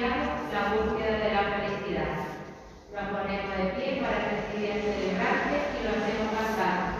la búsqueda de la felicidad. Nos ponemos de pie para recibir este desgracia y lo hacemos cantar.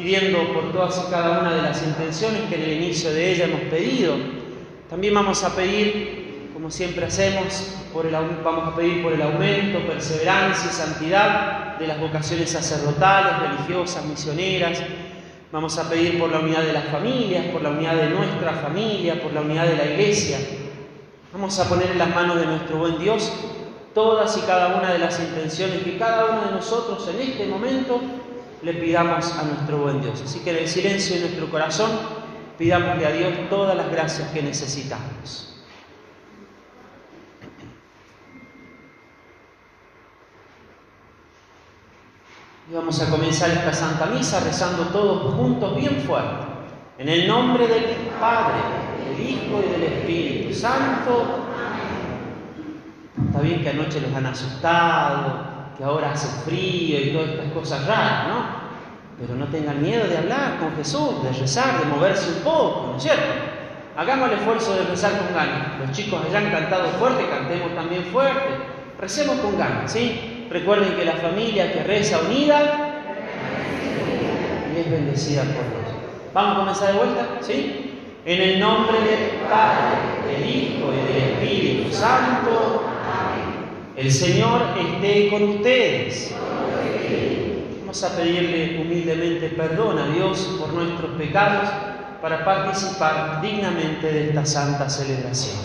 Pidiendo por todas y cada una de las intenciones que en el inicio de ella hemos pedido. También vamos a pedir, como siempre hacemos, por el, vamos a pedir por el aumento, perseverancia y santidad de las vocaciones sacerdotales, religiosas, misioneras. Vamos a pedir por la unidad de las familias, por la unidad de nuestra familia, por la unidad de la Iglesia. Vamos a poner en las manos de nuestro buen Dios todas y cada una de las intenciones que cada uno de nosotros en este momento le pidamos a nuestro buen Dios. Así que en el silencio de nuestro corazón pidámosle a Dios todas las gracias que necesitamos. Y vamos a comenzar esta Santa Misa rezando todos juntos bien fuerte. En el nombre del Padre, del Hijo y del Espíritu Santo. Está bien que anoche los han asustado, que ahora hace frío y todas estas cosas raras, ¿no? Pero no tengan miedo de hablar con Jesús, de rezar, de moverse un poco, ¿no es cierto? Hagamos el esfuerzo de rezar con ganas. Los chicos allá han cantado fuerte, cantemos también fuerte. Recemos con ganas, ¿sí? Recuerden que la familia que reza unida es bendecida por Dios. ¿Vamos a comenzar de vuelta? ¿Sí? En el nombre del Padre, del Hijo y del Espíritu Santo. El Señor esté con ustedes. Vamos a pedirle humildemente perdón a Dios por nuestros pecados para participar dignamente de esta santa celebración.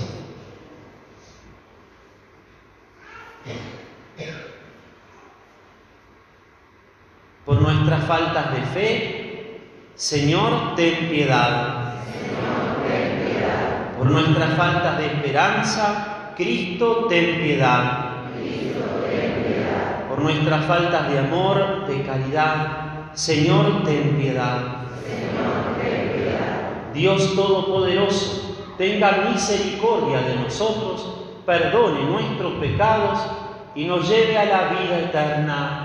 Por nuestras faltas de fe, Señor, ten piedad. Por nuestras faltas de esperanza, Cristo, ten piedad. Nuestras faltas de amor, de caridad, Señor, ten piedad. Dios Todopoderoso, tenga misericordia de nosotros, perdone nuestros pecados y nos lleve a la vida eterna.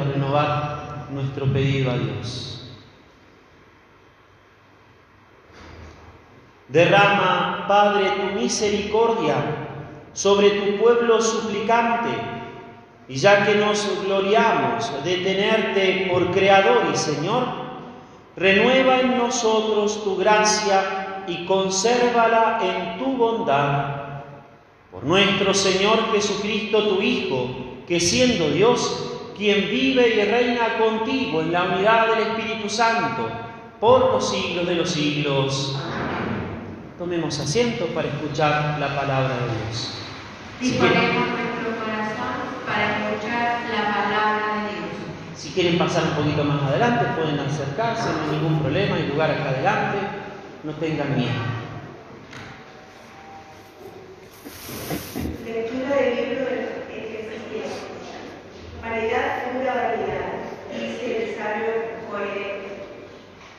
A renovar nuestro pedido a Dios. Derrama, Padre, tu misericordia sobre tu pueblo suplicante, y ya que nos gloriamos de tenerte por Creador y Señor, renueva en nosotros tu gracia y consérvala en tu bondad. Por nuestro Señor Jesucristo, tu Hijo, que siendo Dios, quien vive y reina contigo en la unidad del Espíritu Santo, por los siglos de los siglos. Tomemos asiento para escuchar la palabra de Dios. Disponemos nuestro corazón para escuchar la palabra de Dios. Si quieren pasar un poquito más adelante, pueden acercarse, no hay ningún problema, hay lugar acá adelante, no tengan miedo. Lectura del libro de. Vanidad pura vanidad, dice el sabio coherente.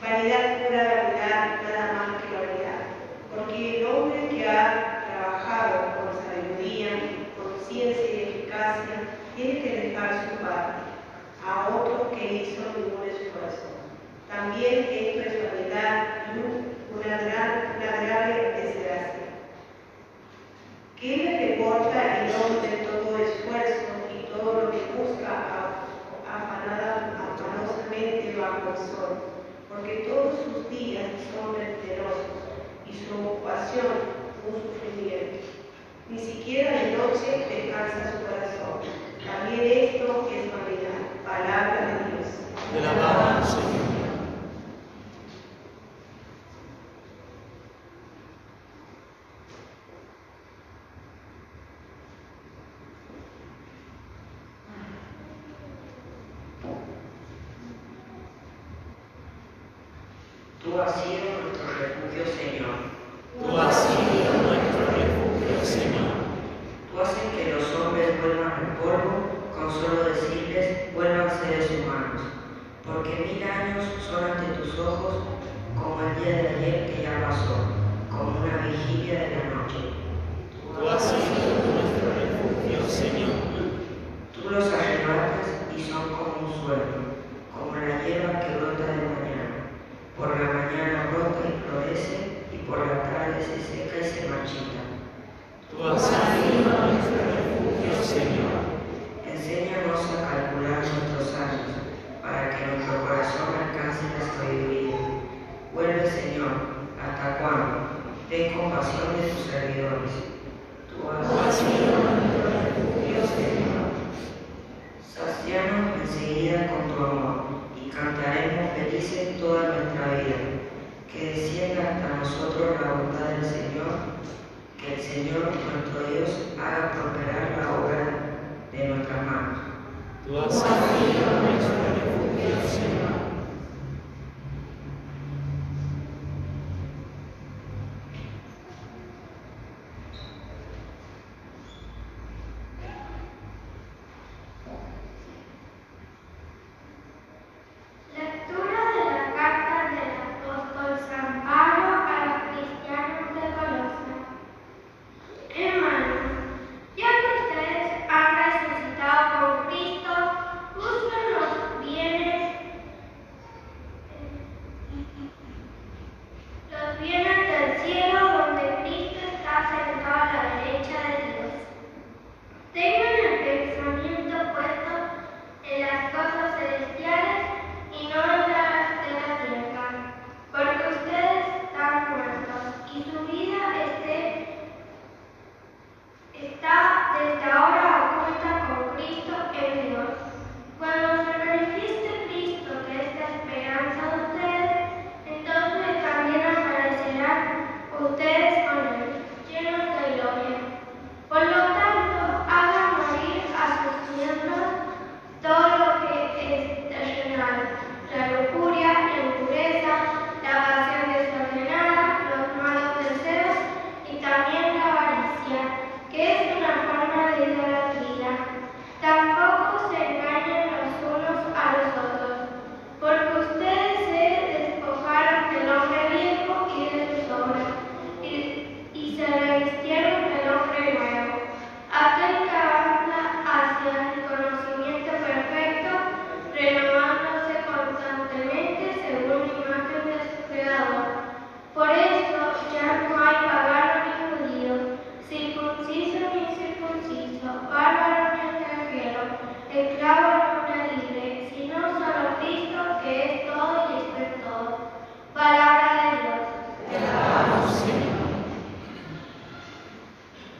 Vanidad pura vanidad, nada más que vanidad. Porque el hombre que ha trabajado con sabiduría, con ciencia y eficacia, tiene que dejar su parte a otro que hizo ningún esfuerzo. También esto es vanidad y una gran, una grave desgracia. ¿Qué le reporta el hombre todo esfuerzo todo lo que busca afanada, afanosamente bajo el sol? Porque todos sus días son venterosos y su ocupación un sufrimiento. Ni siquiera de noche descansa su corazón. También esto es vanidad, palabra de Dios.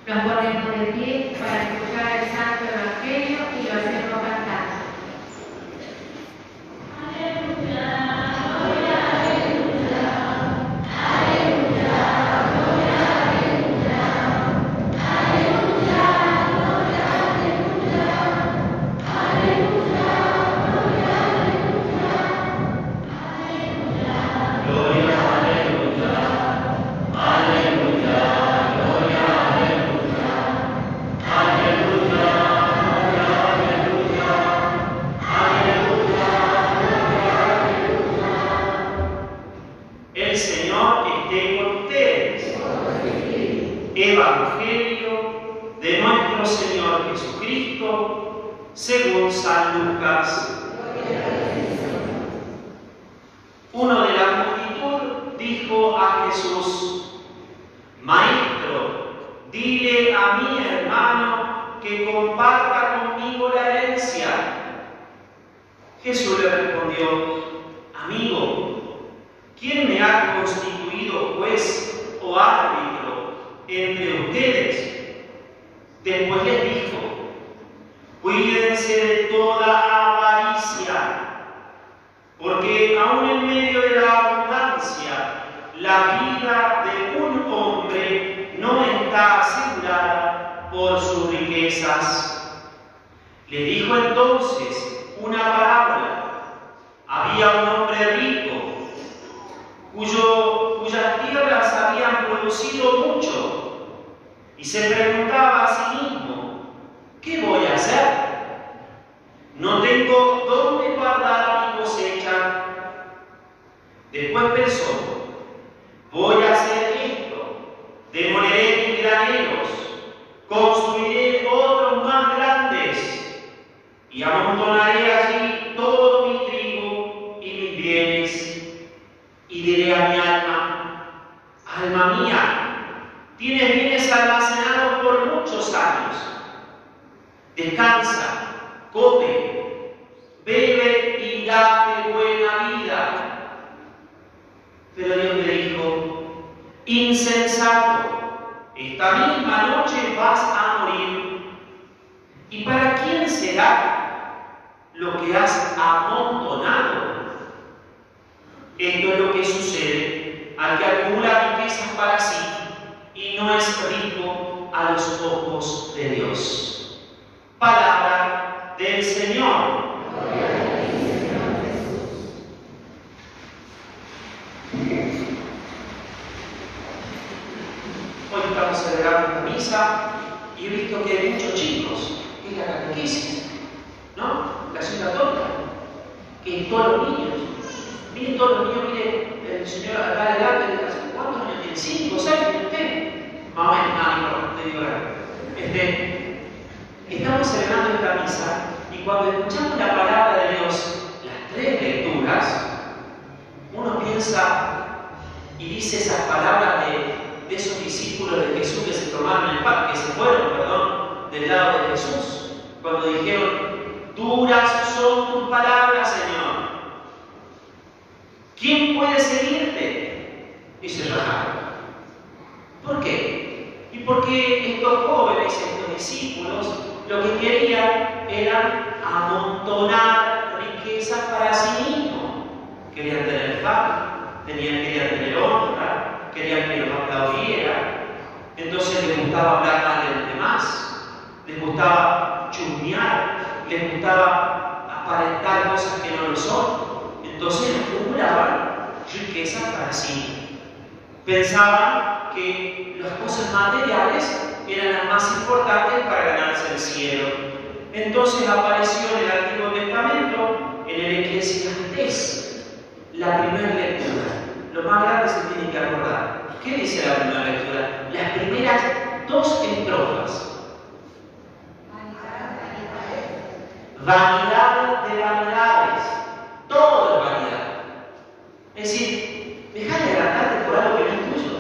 Van poniendo de pie para escuchar esa Después pensó, voy a hacer esto, demoleré mis graneros, construiré otros más grandes y amontonaré allí todo mi trigo y mis bienes. Y diré a mi alma, alma mía, tienes bienes almacenados por muchos años. Descansa, come, bebe y date buena vida. Pero Dios le dijo, insensato, esta misma noche vas a morir. ¿Y para quién será lo que has amontonado? Esto es lo que sucede al que acumula riquezas para sí y no es rico a los ojos de Dios. Palabra del Señor. Hoy una misa y he visto que hay muchos chicos en la catequesis, ¿no? La ciudad católica, que todos los niños, miren todos los niños, miren el señor acá adelante, ¿cuántos años tiene? ¿Cinco, seis? ¿Usted? Más o menos, no, no, te digo este, Estamos celebrando esta misa y cuando escuchamos la palabra de Dios, las tres lecturas, uno piensa y dice esas palabras de, de esos discípulos de Jesús que se tomaron el pan, que se fueron, perdón, del lado de Jesús, cuando dijeron, duras son tus palabras, Señor. ¿Quién puede seguirte? Y se rajaron. ¿Por qué? Y porque estos jóvenes, estos discípulos, lo que querían era amontonar riquezas para sí mismos. Querían tener fama, tenían, querían tener honra, querían que los aplaudieran. Entonces les gustaba hablar mal de los demás, les gustaba chusmear, les gustaba aparentar cosas que no lo son. Entonces acumulaban riquezas para sí. Pensaban que las cosas materiales eran las más importantes para ganarse el cielo. Entonces apareció en el Antiguo Testamento, en el Eclesiastés, la primera lectura. Lo más grande se tiene que acordar. ¿Qué dice la primera lectura? Las primeras dos estrofas. Vanidad de vanidades. Todo es vanidad. Es decir, deja de agradarte por algo que no es tuyo.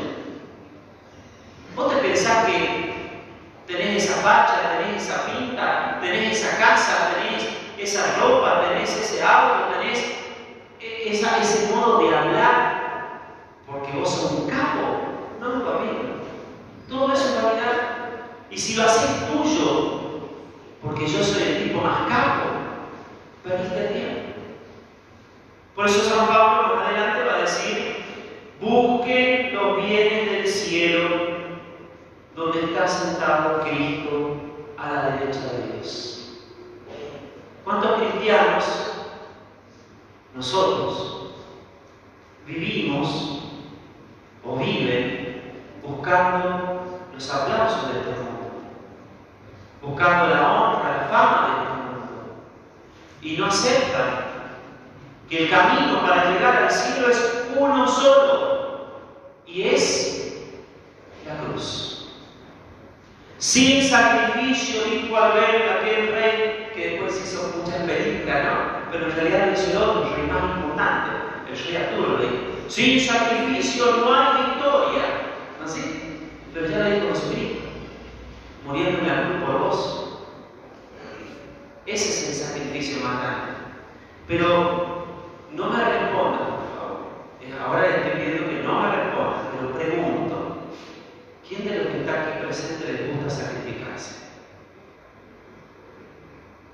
Vos te pensás que tenés esa facha, tenés esa pinta, tenés esa casa, tenés esa ropa, tenés ese auto, tenés esa, ese modo de hablar, porque vos sos un capo. No, papito. Todo eso es vanidad. Y si lo haces tuyo, porque yo soy el tipo más capo, perdiste el tiempo. Por eso San Pablo más adelante va a decir, busquen los bienes del cielo, donde está sentado Cristo a la derecha de Dios. ¿Cuántos cristianos nosotros vivimos o viven buscando los aplausos de este mundo, buscando la honra, la fama de este mundo, y no aceptan que el camino para llegar al cielo es uno solo, y es la cruz. Sin sacrificio, dijo ver aquel rey que después hizo muchas películas, ¿no? Pero en realidad hizo el otro, el más importante, lo dijo. Sin sacrificio no hay victoria. ¿No así? Pero ya lo dijo Jesucristo, muriendo en la cruz por vos. Ese es el sacrificio más grande. Pero no me responda, por favor. Ahora le estoy pidiendo que no me responda, pero pregunto. ¿Quién de los que está aquí presente les gusta sacrificarse?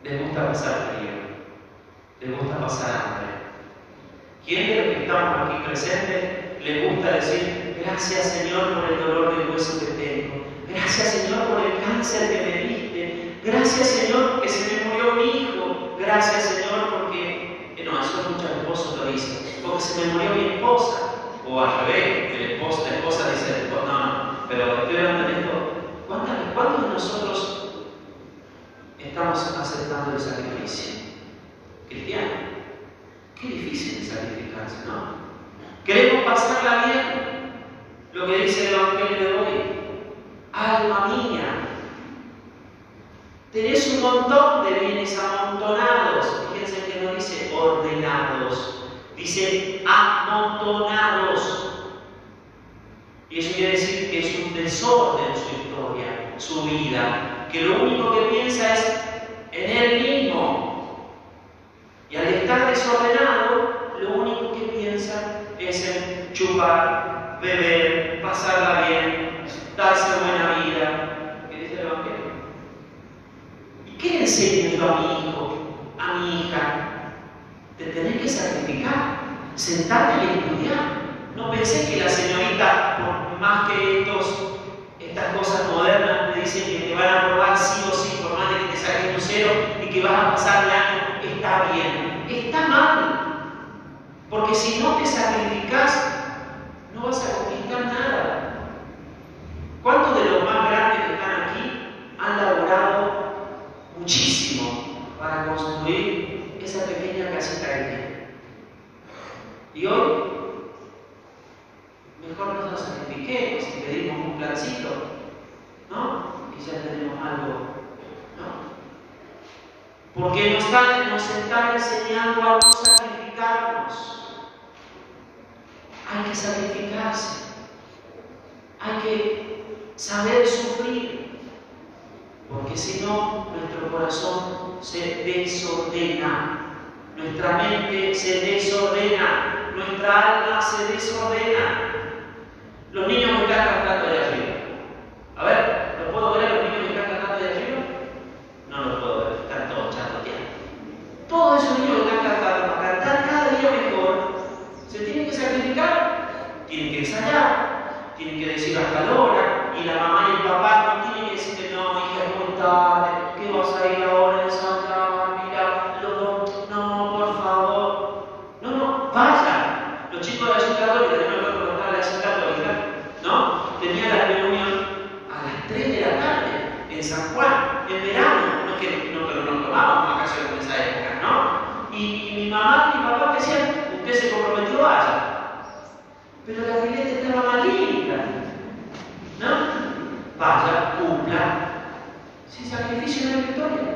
¿Les gusta pasar frío? ¿Les gusta pasar hambre? ¿Quién de los que estamos aquí presentes les gusta decir, gracias Señor por el dolor del hueso que tengo? Gracias Señor por el cáncer que me diste. Gracias Señor que se me murió mi hijo. Gracias Señor porque, eh, no, eso muchos esposos lo dicen, porque se me murió mi esposa. O al revés, el esposo, la esposa dice, no, no, pero estoy hablando de esto. ¿Cuántos de nosotros estamos aceptando el sacrificio? Cristiano. Qué difícil sacrificarse, ¿no? Queremos pasarla bien. Lo que dice el Evangelio de hoy. Alma mía, tenés un montón de bienes amontonados. Fíjense que no dice ordenados, dice amontonados. Y eso quiere decir que es un desorden su historia, su vida, que lo único que piensa es en él mismo. Y al estar desordenado, lo único que piensa es en chupar, beber, pasarla bien, darse buena vida. ¿Qué dice el Evangelio? ¿Y qué le enseño yo a mi hijo, a mi hija? Te tenés que sacrificar, sentarte y estudiar. No pensé que la señorita, por más que estos, estas cosas modernas te dicen que te van a probar sí o sí, por más de que te saquen un cero y que vas a pasar el año, está bien. Está mal. Porque si no te sacrificas, no vas a conquistar nada. ¿Cuántos de los más grandes que están aquí han laborado muchísimo para construir esa pequeña casita que tienen? Y hoy mejor no nos sacrifiquemos y pedimos un plancito, ¿no? Y ya tenemos algo. Porque nos están, enseñando a no sacrificarnos. Hay que sacrificarse. Hay que saber sufrir. Porque si no, nuestro corazón se desordena. Nuestra mente se desordena. Nuestra alma se desordena. Los niños me están cantando de arriba. A ver, ¿lo puedo ver a los niños que están cantando de arriba? No los puedo ver. Todos esos niños que están cantando para cantar cada día mejor, se tienen que sacrificar, tienen que ensayar, tienen que decir hasta la hora, y la mamá y el papá no tienen que decirle, no, hija, es muy tarde, ¿qué vas a ir ahora a ensayar? Mira, los no, por favor. No, no, vayan. Los chicos de la ciudad católica, de nuevo contar la ciudad católica, ¿no? Tenían la reunión a las 3 de la tarde en San Juan, en verano. No que no, pero no tomábamos vacaciones en esa época, ¿no? Y, y mi mamá y mi papá decían, usted se comprometió, vaya. Pero la fileta estaba malita, ¿no? Vaya, cumpla. Sin sacrificio no hay victoria.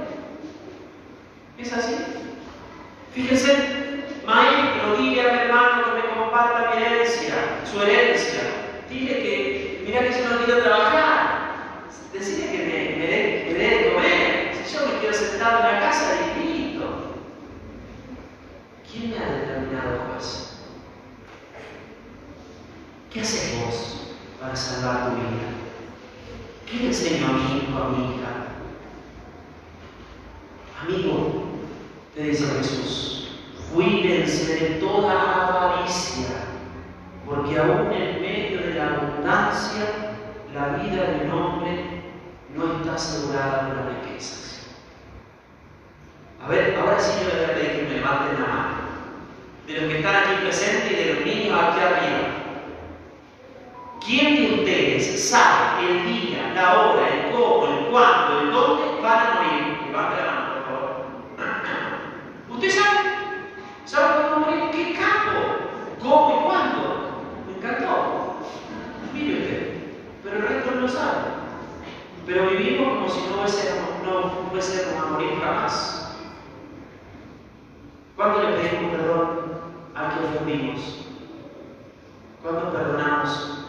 ¿Es así? Fíjense, maestro, dile a mi hermano que me comparta mi herencia, su herencia. Dile que, mira que yo no quiero trabajar. Decirle que me, me dé me dé de comer. Si yo me quiero sentar en la casa, listo. ¿Quién me ¿Qué haces vos para salvar tu vida? ¿Qué le enseño a mi hijo, a mi hija? Amigo, te dice Jesús, cuídense de toda avaricia, porque aún en medio de la abundancia, la vida de un hombre no está asegurada por las riquezas. A ver, ahora sí yo voy a pedir que me levanten la mano. De los que están aquí presentes y de los niños aquí arriba. ¿Quién de ustedes sabe el día, la hora, el cómo, el cuándo, el dónde van a morir? Levante la mano, por favor. ¿Usted sabe? ¿Sabe cuándo morir? ¿Qué capo? ¿Cómo y cuándo? Me encantó. Mire usted. Pero el resto no lo sabe. pero vivimos como si no fuésemos, no fuésemos a morir jamás. ¿Cuándo le pedimos perdón a quien ofendimos? ¿Cuándo perdonamos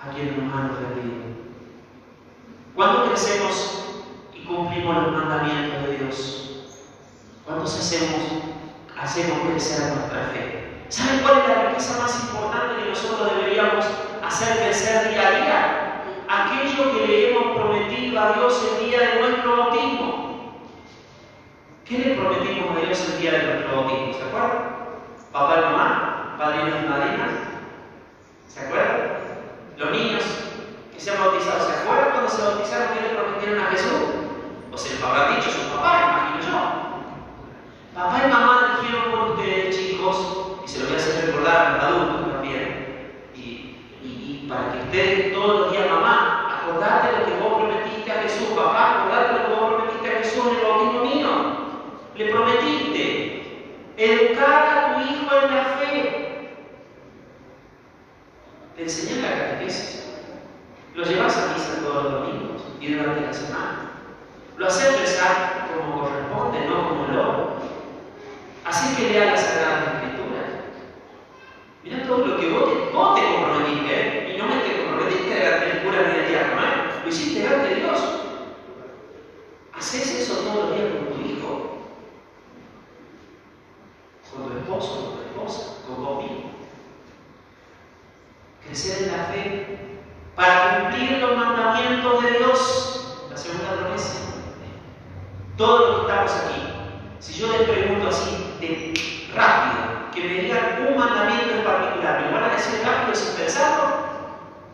a quienes nos han ofendido? ¿Cuándo crecemos y cumplimos los mandamientos de Dios? ¿Cuándo hacemos, hacemos crecer nuestra fe? ¿Saben cuál es la riqueza más importante que nosotros deberíamos hacer crecer día a día? Aquello que le hemos prometido a Dios el día de nuestro bautismo. ¿Qué le prometimos a Dios el día de nuestro bautismo? ¿Se acuerdan? Papá mamá, padrinos y madrinas. ¿Se acuerdan? Los niños que se han bautizado, ¿se acuerdan cuando se bautizaron que le prometieron a Jesús? O se les habrá dicho su papá, imagino yo. Papá y mamá dijeron por ustedes, chicos, y se lo voy a hacer recordar a los adultos también, y, para que ustedes todos los días, mamá, acordate de lo que vos prometiste a Jesús, papá, acordate de lo que vos prometiste a Jesús en el bautismo mío. Le prometiste educar la fe. Le enseñas la catequesis. Lo llevas a misa todos los domingos y durante la semana. Lo haces rezar como corresponde, no como loco. Así que lea las Sagradas Escrituras. Mira todo lo que vos te, vos te comprometiste, ¿eh? y no me te comprometiste delante del cura ni del diácono, lo hiciste delante de Dios. Haces eso todos los días con tu hijo, con tu esposo, vos mismo. Crecer en la fe para cumplir los mandamientos de Dios. La segunda promesa. Todos los que estamos aquí, si yo les pregunto así, de rápido, que me digan un mandamiento en particular, ¿me van a decir rápido sin pensarlo?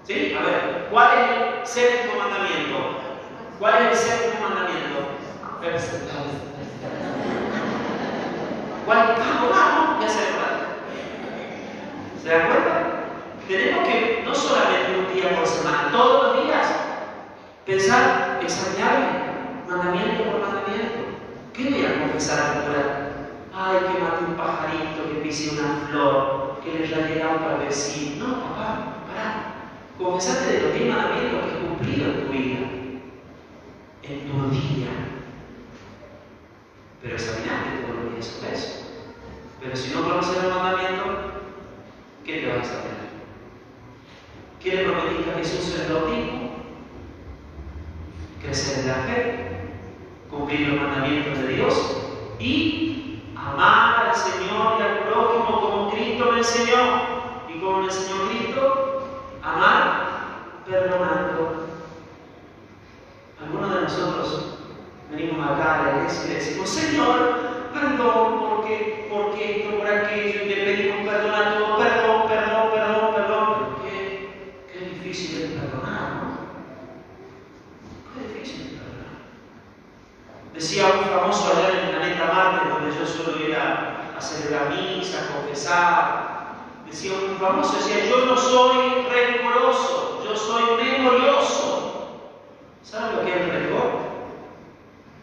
¿Sí? A ver, ¿cuál es el séptimo mandamiento? ¿Cuál es el séptimo mandamiento? ¿Cuál? Vamos, vamos, ya se. ¿Se dan cuenta? Tenemos que, no solamente un día por semana, todos los días, pensar, examinarme, mandamiento por mandamiento. ¿Qué voy a confesar a cura? Ay, que maté un pajarito, que pise una flor, que le rayé para vecino. No, papá, pará. Confesate de los 10 mandamientos que he cumplido en tu vida, en tu día. Pero examinate todos los días sobre eso. Pero si no conoces el mandamiento, ¿qué te vas a examinar? ¿Qué le prometiste a Jesús en el bautismo? Crecer en la fe, cumplir los mandamientos de Dios y amar al Señor y al prójimo como Cristo me enseñó. ¿Y como me enseñó Cristo? Amar perdonando. Algunos de nosotros venimos acá a la iglesia y decimos, Señor, perdón porque, porque esto, por aquello, y le pedimos perdón a todos, perdón, perdón, perdón, perdón. Pero qué, qué difícil es perdonar, ¿no? Qué difícil es perdonar. Decía un famoso allá en el planeta Marte, donde yo suelo ir a, a celebrar misa, confesar. Decía un famoso, decía, yo no soy rencoroso, yo soy memorioso. ¿Saben lo que es rencor?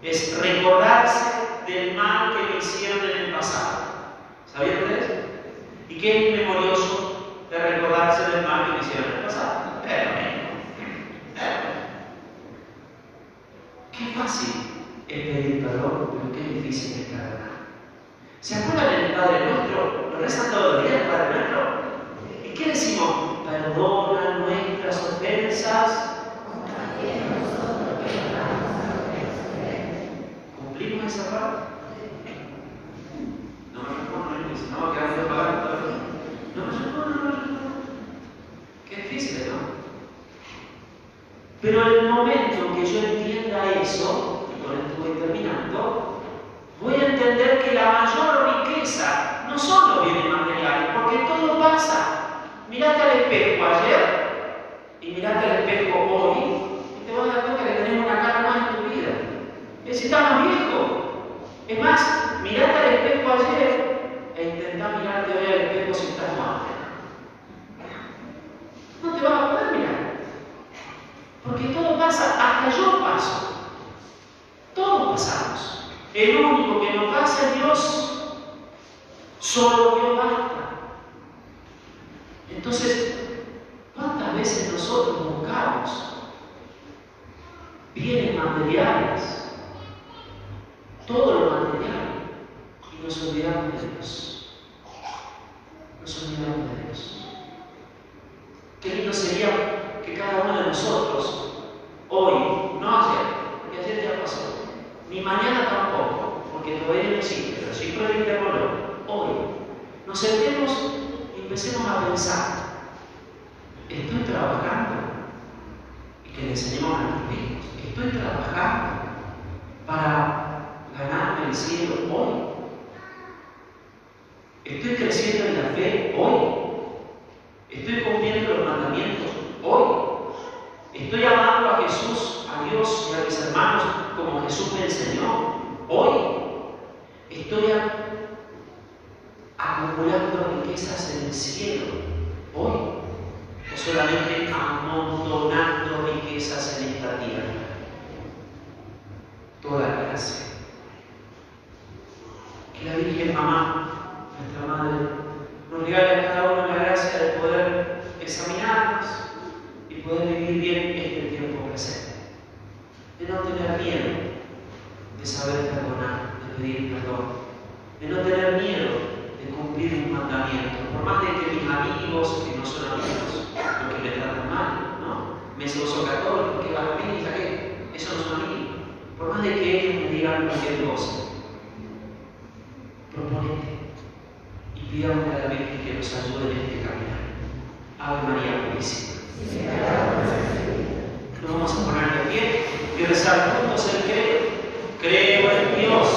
Es recordarse del mal que me hicieron en el pasado. ¿Sabían ustedes? ¿Y qué es memorioso de recordarse del mal que me hicieron en el pasado? Perdón. Qué fácil es pedir perdón, pero qué difícil es perdonar. ¿Se acuerdan del Padre Nuestro? ¿Lo rezan todos los días el Padre Nuestro? ¿Y qué decimos? Perdona nuestras ofensas. ¿Cumplimos esa parte? No me respondo, no, que hace pagar todo. No me respondo, no me respondo. Qué difícil, ¿no? Pero en el momento que yo entienda eso, con esto voy terminando, voy a entender que la mayor riqueza no son los bienes materiales, porque todo pasa. Mirate al espejo ayer y mirate al espejo hoy y te vas a dar cuenta que tenés una cara más en tu vida. Es si más viejo. Es más, mirate al espejo ayer e intentá mirarte hoy al espejo si estás más No te vas a poder mirar. Porque todo pasa, hasta yo paso. El único que no pasa es Dios. Solo Dios basta. Entonces, ¿cuántas veces nosotros buscamos materiales, todo lo material, y nos olvidamos de Dios. Nos olvidamos de Dios. Qué lindo sería que cada uno de nosotros, hoy, no ayer, porque ayer ya pasó, ni mañana tampoco, porque todavía no existe, pero sí puede interponer, hoy, nos sentemos y empecemos a pensar, estoy trabajando, y que le enseñemos a nuestros hijos, estoy trabajando para ganarme el cielo hoy. Estoy creciendo en la fe hoy. Estoy cumpliendo los mandamientos hoy. Estoy amando a Jesús, a Dios y a mis hermanos como Jesús me enseñó hoy. Estoy acumulando riquezas en el cielo hoy. O solamente amontonando riquezas en esta tierra. Toda clase. Que la Virgen Mamá nuestra Madre, nos regala a cada uno la gracia de poder examinarnos y poder vivir bien este tiempo presente. De no tener miedo de saber perdonar, de pedir perdón. De no tener miedo de cumplir un mandamiento. Por más de que mis amigos, que no son amigos, los que me tratan mal, ¿no? Me gozo católico, que va a que eso no son amigos. Por más de que ellos me digan cualquier cosa. Proponete y pidamos a la Virgen que nos ayude en este caminar. Ave María Purísima. Nos vamos a poner de pie y rezar juntos el credo. Creo en Dios.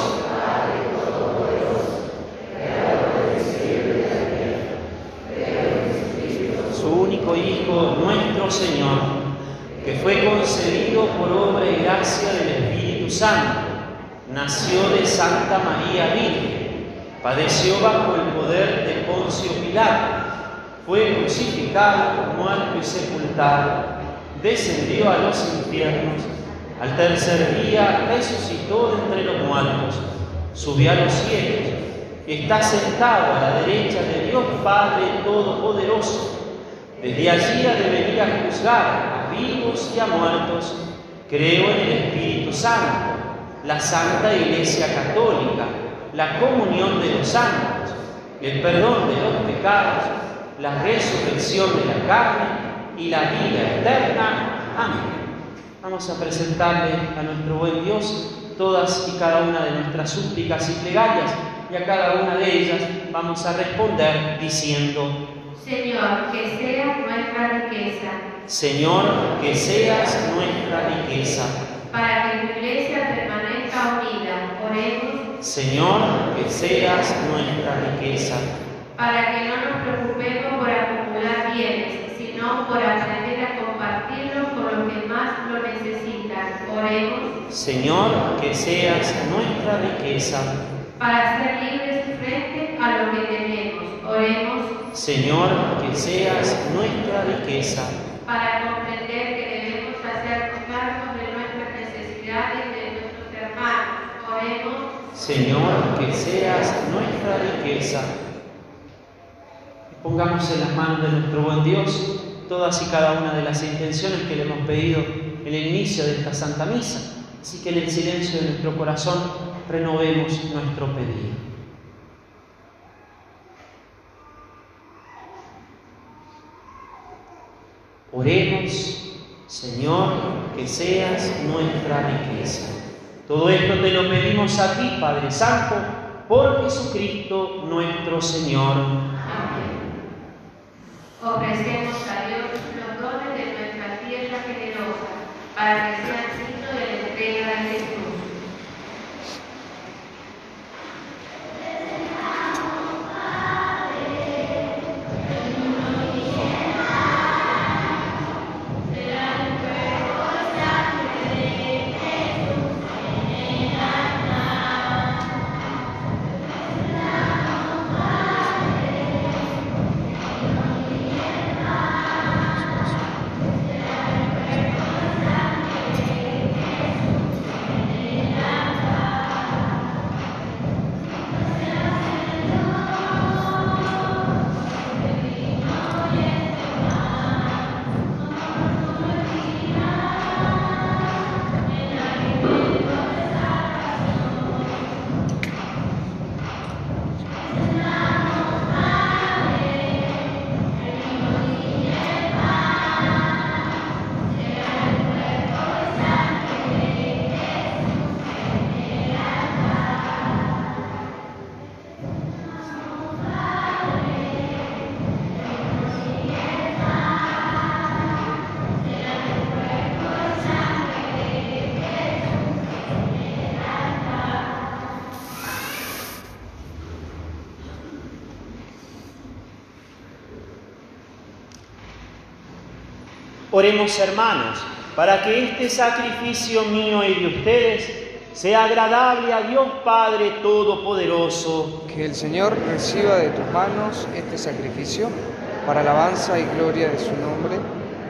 Su único Hijo, nuestro Señor, que fue concebido por obra y gracia del Santo, nació de Santa María Virgen, padeció bajo el poder de Poncio Pilato, fue crucificado, muerto y sepultado, descendió a los infiernos, al tercer día resucitó de entre los muertos, subió a los cielos, está sentado a la derecha de Dios Padre Todopoderoso. Desde allí ha de venir a juzgar a vivos y a muertos. Creo en el Espíritu Santo, la Santa Iglesia Católica, la comunión de los santos, el perdón de los pecados, la resurrección de la carne y la vida eterna. Amén. Vamos a presentarle a nuestro buen Dios todas y cada una de nuestras súplicas y plegarias y a cada una de ellas vamos a responder diciendo, Señor, que seas nuestra riqueza, Señor, que seas nuestra riqueza. para que tu iglesia permanezca unida. Oremos Señor, que seas nuestra riqueza. para que no nos preocupemos por acumular bienes, sino por aprender a compartirlos con los que más lo necesitan. Oremos Señor, que seas nuestra riqueza. para ser libres frente a lo que tememos. Oremos Señor, que seas nuestra riqueza. Para comprender que debemos hacernos cargo de nuestras necesidades y de nuestros hermanos. Oremos Señor, que seas nuestra riqueza. Pongamos en las manos de nuestro buen Dios todas y cada una de las intenciones que le hemos pedido en el inicio de esta Santa Misa. Así que en el silencio de nuestro corazón renovemos nuestro pedido. Oremos, Señor, que seas nuestra riqueza. Todo esto te lo pedimos a ti, Padre Santo, por Jesucristo nuestro Señor. Amén. Ofrecemos a Dios los dones de nuestra tierra generosa para que sean signo de la entrega de Jesús. Oremos hermanos, para que este sacrificio mío y de ustedes sea agradable a Dios Padre Todopoderoso. Que el Señor reciba de tus manos este sacrificio para alabanza y gloria de su nombre,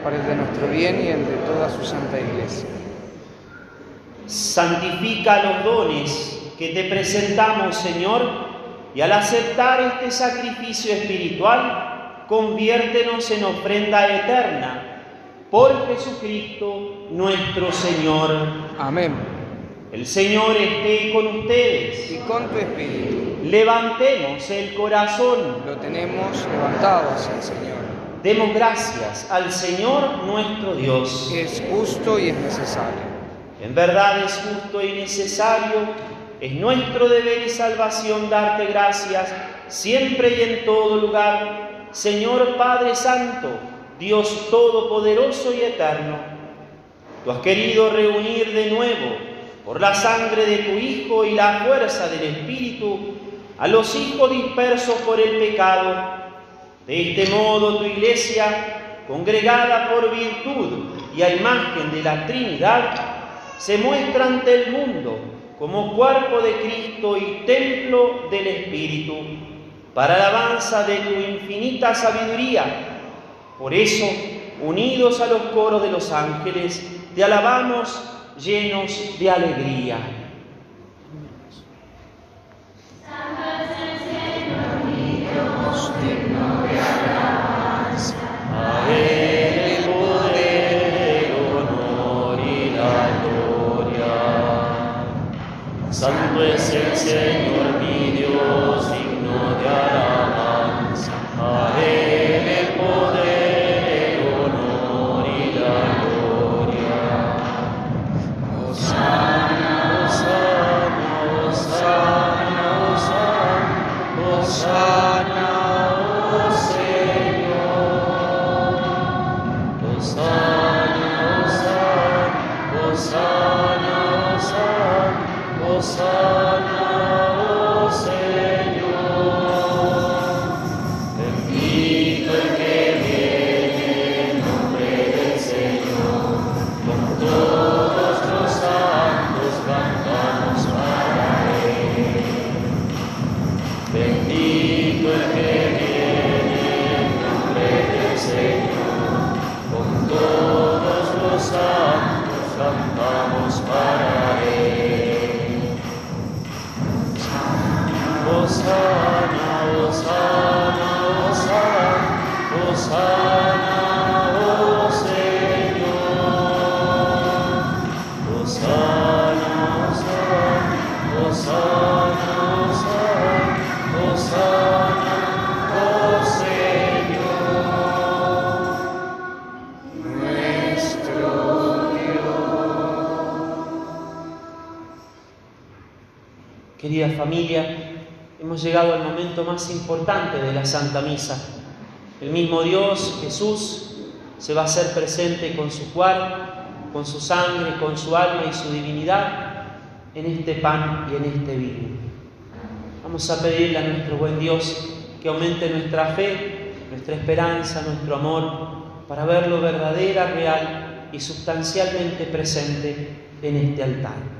para el de nuestro bien y el de toda su santa iglesia. Santifica los dones que te presentamos, Señor, y al aceptar este sacrificio espiritual, conviértenos en ofrenda eterna. Por Jesucristo nuestro Señor. Amén. El Señor esté con ustedes. Y con tu espíritu. Levantemos el corazón. Lo tenemos levantado hacia el Señor. Demos gracias al Señor nuestro Dios. Es justo y es necesario. En verdad es justo y necesario, es nuestro deber y salvación darte gracias siempre y en todo lugar, Señor Padre Santo, Dios Todopoderoso y Eterno. Tú has querido reunir de nuevo, por la sangre de tu Hijo y la fuerza del Espíritu, a los hijos dispersos por el pecado. De este modo tu iglesia, congregada por virtud y a imagen de la Trinidad, se muestra ante el mundo como cuerpo de Cristo y templo del Espíritu, para alabanza de tu infinita sabiduría. Por eso, unidos a los coros de los ángeles, te alabamos llenos de alegría. A él el poder, el honor y gloria. Santo es el Señor sun. Más importante de la Santa Misa. El mismo Dios, Jesús, se va a hacer presente con su cuerpo, con su sangre, con su alma y su divinidad en este pan y en este vino. Vamos a pedirle a nuestro buen Dios que aumente nuestra fe, nuestra esperanza, nuestro amor, para verlo verdadera, real y sustancialmente presente en este altar.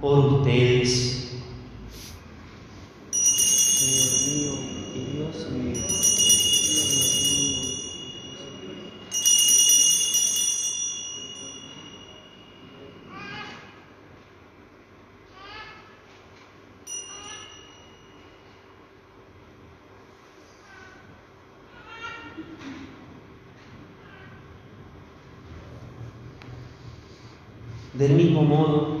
por ustedes. Señor mío y Dios mío. Del mismo modo,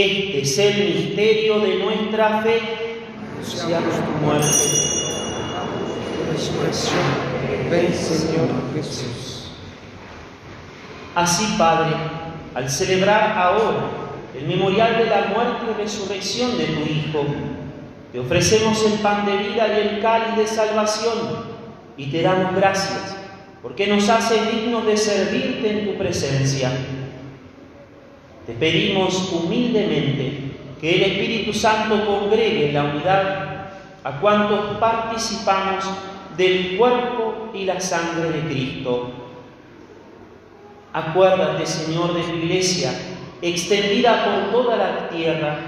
Este es el misterio de nuestra fe. Anunciamos tu muerte, tu resurrección. Ven, Señor Jesús. Así, Padre, al celebrar ahora el memorial de la muerte y resurrección de tu Hijo, te ofrecemos el pan de vida y el cáliz de salvación y te damos gracias porque nos haces dignos de servirte en tu presencia te pedimos humildemente que el Espíritu Santo congregue la unidad a cuantos participamos del cuerpo y la sangre de Cristo. Acuérdate, Señor, de tu iglesia, extendida por toda la tierra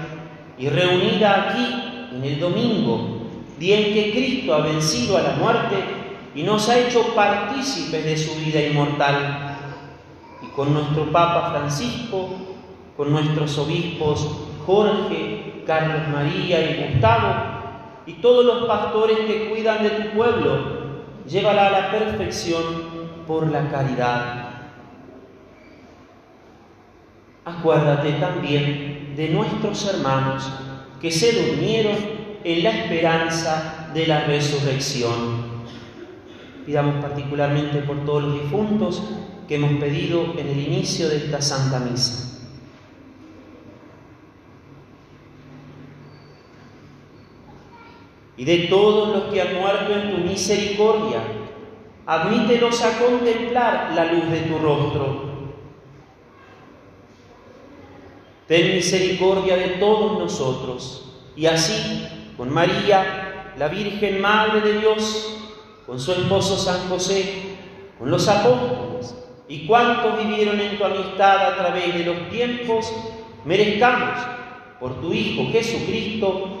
y reunida aquí en el domingo, día en que Cristo ha vencido a la muerte y nos ha hecho partícipes de su vida inmortal. Y con nuestro Papa Francisco, con nuestros obispos Jorge, Carlos María y Gustavo, y todos los pastores que cuidan de tu pueblo, llévala a la perfección por la caridad. Acuérdate también de nuestros hermanos que se durmieron en la esperanza de la resurrección. Pidamos particularmente por todos los difuntos que hemos pedido en el inicio de esta Santa Misa. Y de todos los que han muerto en tu misericordia. Admítelos a contemplar la luz de tu rostro. Ten misericordia de todos nosotros y así, con María, la Virgen Madre de Dios, con su esposo San José, con los apóstoles y cuantos vivieron en tu amistad a través de los tiempos, merezcamos, por tu Hijo Jesucristo,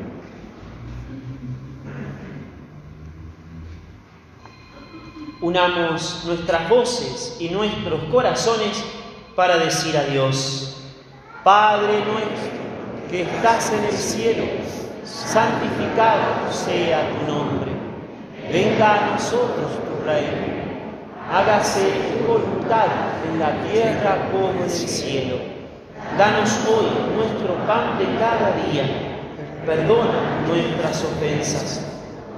Unamos nuestras voces y nuestros corazones para decir a Dios, Padre nuestro que estás en el cielo, santificado sea tu nombre, venga a nosotros tu reino, hágase tu voluntad en la tierra como en el cielo. Danos hoy nuestro pan de cada día, perdona nuestras ofensas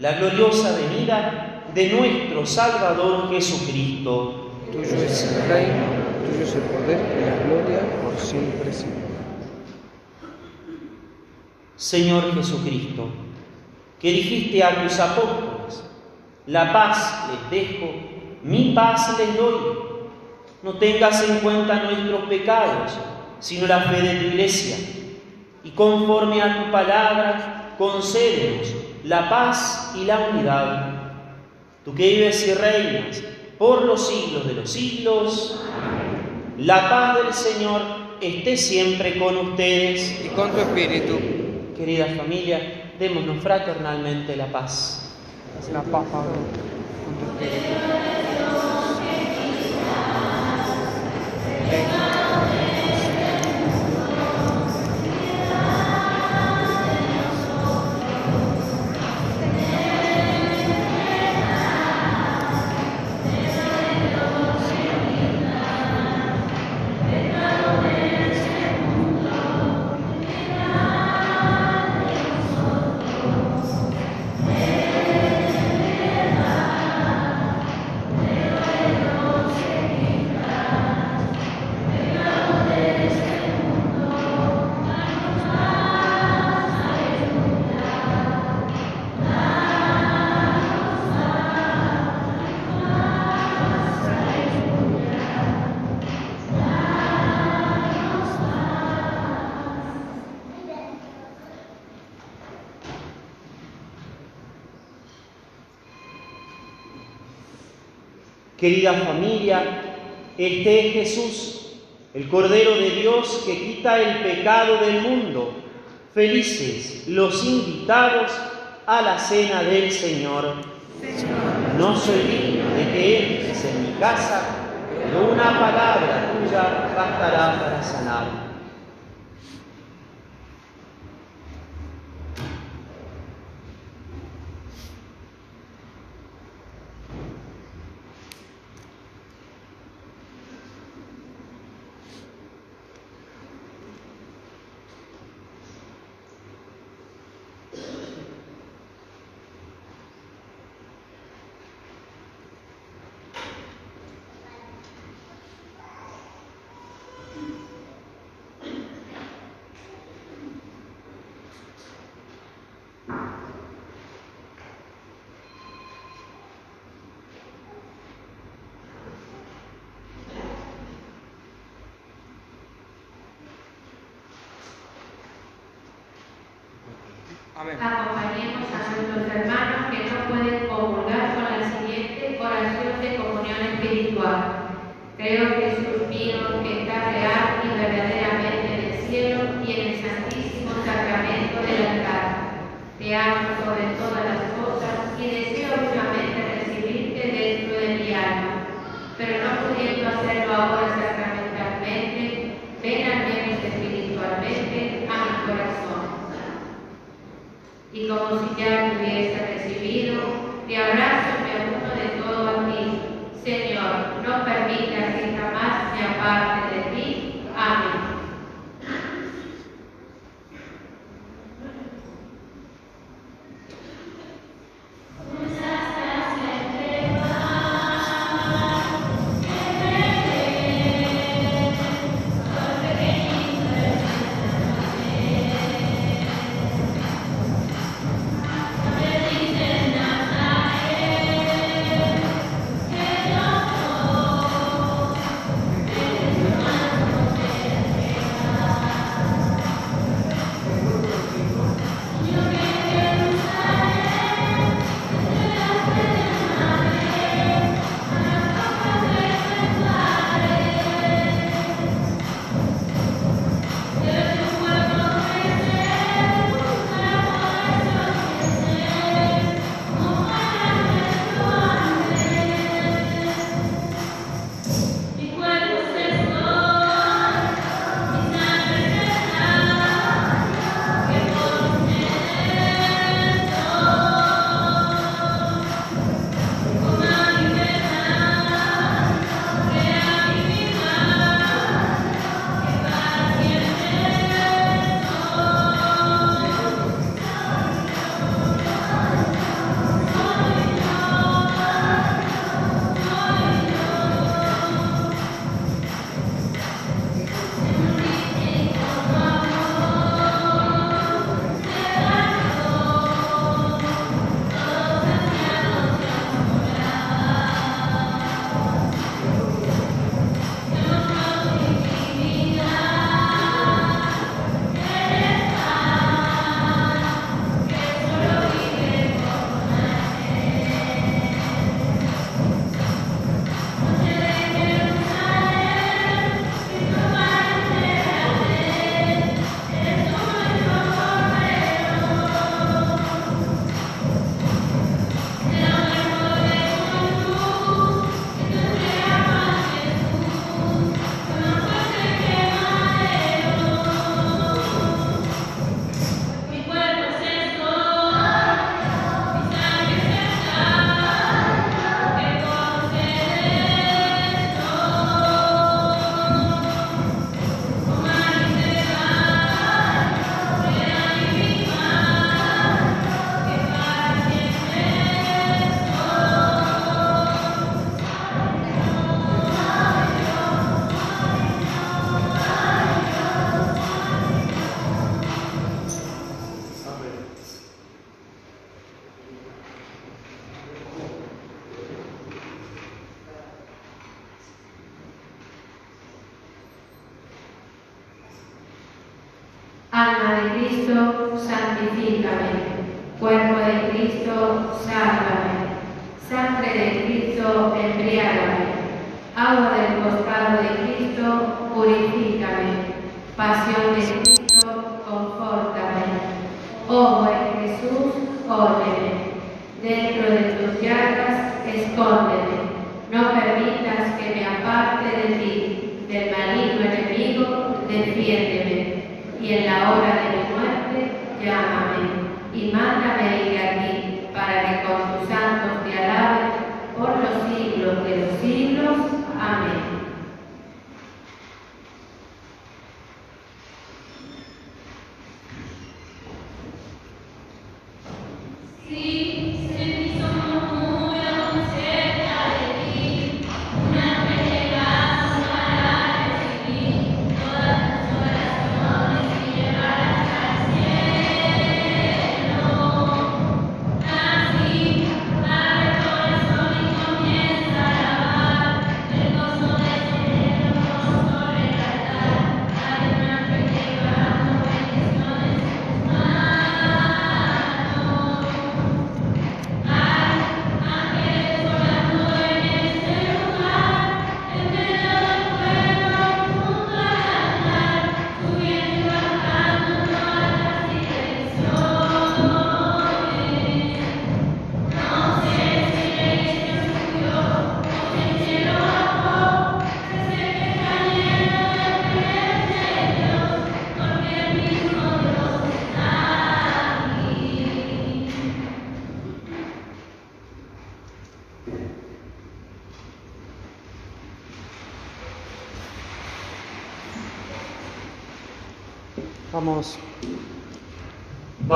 la gloriosa venida de nuestro Salvador Jesucristo. Tuyo es el reino, tuyo es el poder y la gloria por siempre, Señor. Señor Jesucristo, que dijiste a tus apóstoles, la paz les dejo, mi paz les doy. no tengas en cuenta nuestros pecados, sino la fe de tu iglesia. Y conforme a tu palabra, concédenos la paz y la unidad. Tú que vives y reinas por los siglos de los siglos, la paz del Señor esté siempre con ustedes. Y con tu espíritu. Querida familia, démonos fraternalmente la paz. La paz, Pablo, con tu espíritu. Querida familia, este es Jesús, el Cordero de Dios que quita el pecado del mundo. Felices los invitados a la cena del Señor. No soy digno de que entres en mi casa, pero una palabra tuya bastará para sanar. Acompañemos a nuestros hermanos que no pueden comulgar con la siguiente oración de comunión espiritual. Creo, Jesús mío, que está real y verdaderamente en el cielo y en el santísimo sacramento del altar. Te amo sobre todas las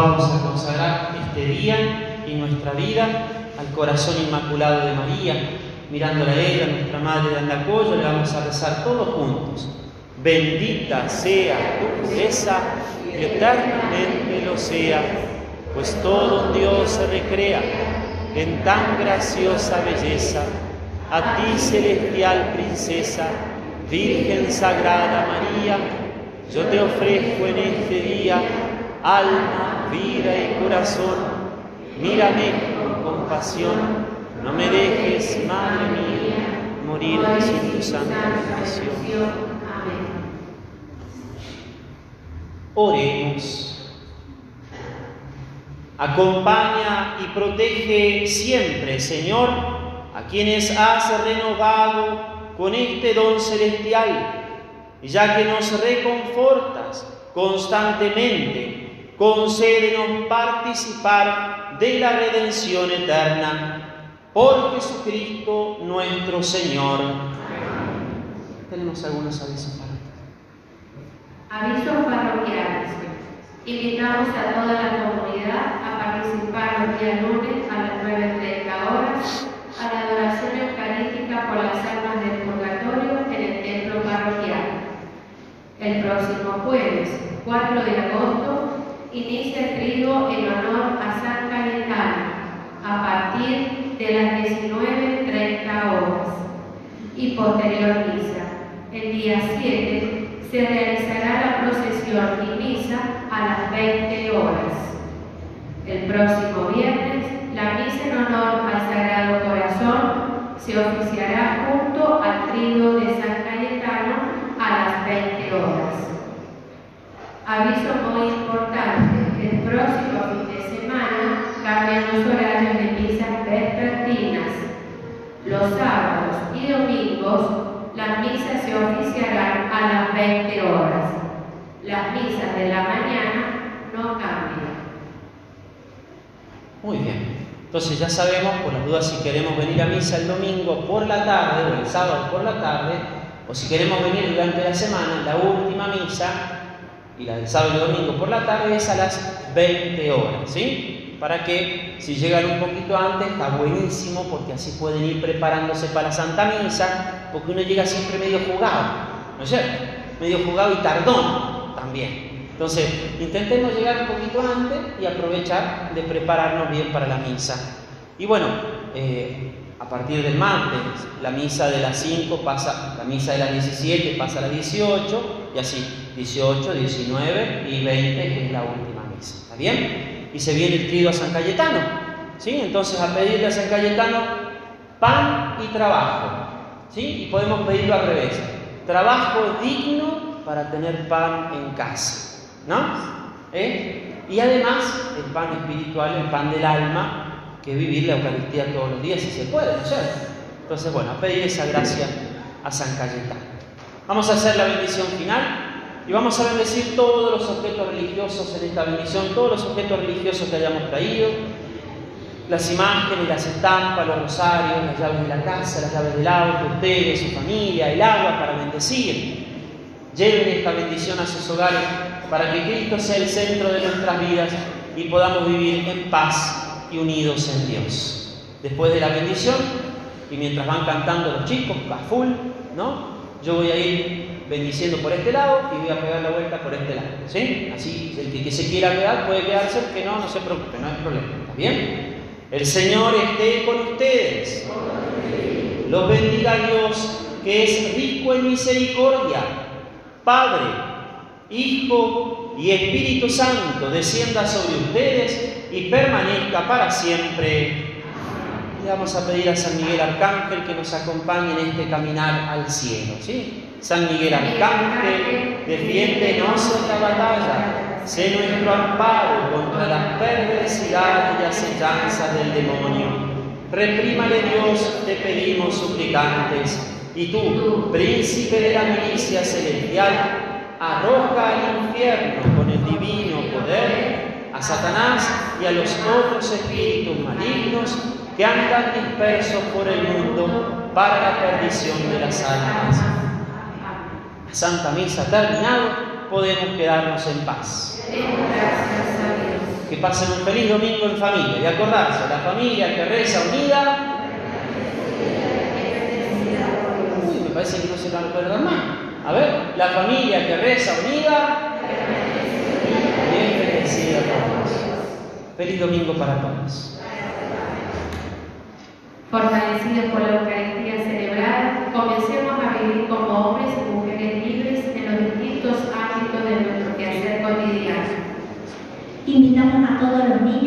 vamos a consagrar este día y nuestra vida al corazón inmaculado de María, mirándola a ella, nuestra madre de Andacoyo, le vamos a rezar todos juntos. Bendita sea tu pureza y eternamente lo sea, pues todo Dios se recrea en tan graciosa belleza. A ti, celestial princesa, Virgen Sagrada María, yo te ofrezco en este día alma, vida y corazón. Mírame con compasión, no me dejes, Madre mía, morir sin tu santa bendición. Oremos. Acompaña y protege siempre, Señor, a quienes has renovado con este don celestial ya que nos reconfortas constantemente, concédenos participar de la redención eterna por Jesucristo nuestro Señor. Tenemos algunos avisos para Avisos parroquiales. Invitamos a toda la comunidad a participar el día lunes a las 9.30 horas a la adoración eucarística por las almas del purgatorio en el templo parroquial. El próximo jueves, 4 de agosto, inicia el trigo en honor a San Cayetano a partir de las 19.30 horas y posterior misa. El día 7 se realizará la procesión y misa a las 20 horas. El próximo viernes, la misa en honor al Sagrado Corazón se oficiará junto al trigo de San Cayetano a las 20 horas. Aviso muy importante, el próximo fin de semana cambian los horarios de misas vespertinas. Los sábados y domingos las misas se oficiarán a las 20 horas. Las misas de la mañana no cambian. Muy bien. Entonces ya sabemos, por las dudas, si queremos venir a misa el domingo por la tarde o el sábado por la tarde, o si queremos venir durante la semana, la última misa, y la del sábado y domingo por la tarde es a las 20 horas, ¿sí? Para que si llegan un poquito antes, está buenísimo, porque así pueden ir preparándose para la Santa Misa, porque uno llega siempre medio jugado, ¿no es cierto? Medio jugado y tardón también. Entonces, intentemos llegar un poquito antes y aprovechar de prepararnos bien para la misa. Y bueno, eh, a partir del martes, la misa de las 5 pasa, la misa de las 17 pasa a las 18 y así. 18, 19 y 20, que es la última misa. ¿Está bien? Y se viene el trido a San Cayetano. ¿sí? Entonces a pedirle a San Cayetano pan y trabajo. ¿sí? Y podemos pedirlo al revés. Trabajo digno para tener pan en casa. ¿No? ¿Eh? Y además el pan espiritual, el pan del alma, que vivir la Eucaristía todos los días si se puede, ¿no es Entonces, bueno, a pedir esa gracia a San Cayetano. Vamos a hacer la bendición final y vamos a bendecir todos los objetos religiosos en esta bendición, todos los objetos religiosos que hayamos traído, las imágenes, las estampas, los rosarios, las llaves de la casa, las llaves del auto, ustedes, su familia, el agua para bendecir. Lleven esta bendición a sus hogares para que Cristo sea el centro de nuestras vidas y podamos vivir en paz y unidos en Dios. Después de la bendición, y mientras van cantando los chicos, a full, ¿no? Yo voy a ir bendiciendo por este lado y voy a pegar la vuelta por este lado, ¿sí? Así, el que, se quiera quedar puede quedarse, el que no, no se preocupe, no hay problema, ¿está bien? El Señor esté con ustedes. Los bendiga Dios, que es rico en misericordia. Padre, Hijo y Espíritu Santo, descienda sobre ustedes y permanezca para siempre le vamos a pedir a San Miguel Arcángel que nos acompañe en este caminar al cielo. ¿sí? San Miguel Arcángel, defiéndenos en la batalla, sé nuestro amparo contra las perversidades y acechanzas del demonio. Reprímale Dios, te pedimos suplicantes. Y tú, príncipe de la milicia celestial, arroja al infierno con el divino poder a Satanás y a los otros espíritus malignos que andan dispersos por el mundo para la perdición de las almas. Santa Misa terminado, podemos quedarnos en paz. Que pasen un feliz domingo en familia y acordarse, la familia que reza unida. Uy, me parece que no se van a perder más. A ver, la familia que reza unida. Bien bendecida a todos. Feliz domingo para todos fortalecidos por la Eucaristía celebrada, comencemos a vivir como hombres y mujeres libres en los distintos ámbitos de nuestro quehacer cotidiano. Invitamos a todos